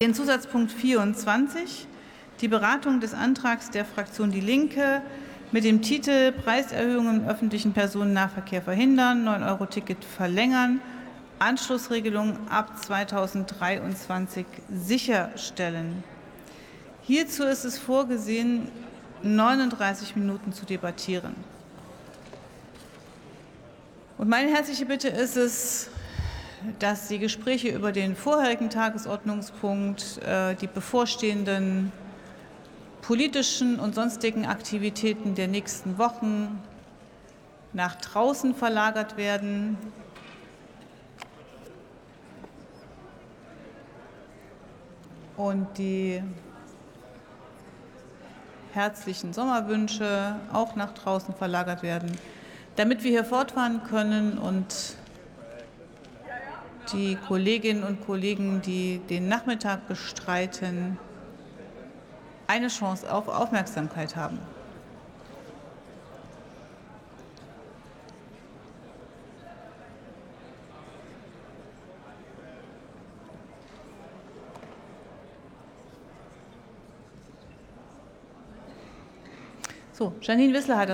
Den Zusatzpunkt 24, die Beratung des Antrags der Fraktion Die Linke mit dem Titel Preiserhöhungen im öffentlichen Personennahverkehr verhindern, 9-Euro-Ticket verlängern, Anschlussregelung ab 2023 sicherstellen. Hierzu ist es vorgesehen, 39 Minuten zu debattieren. Und meine herzliche Bitte ist es, dass die Gespräche über den vorherigen Tagesordnungspunkt, äh, die bevorstehenden politischen und sonstigen Aktivitäten der nächsten Wochen nach draußen verlagert werden. Und die herzlichen Sommerwünsche auch nach draußen verlagert werden, damit wir hier fortfahren können und die Kolleginnen und Kollegen, die den Nachmittag bestreiten, eine Chance auf Aufmerksamkeit haben. So, Janine Wissler hat das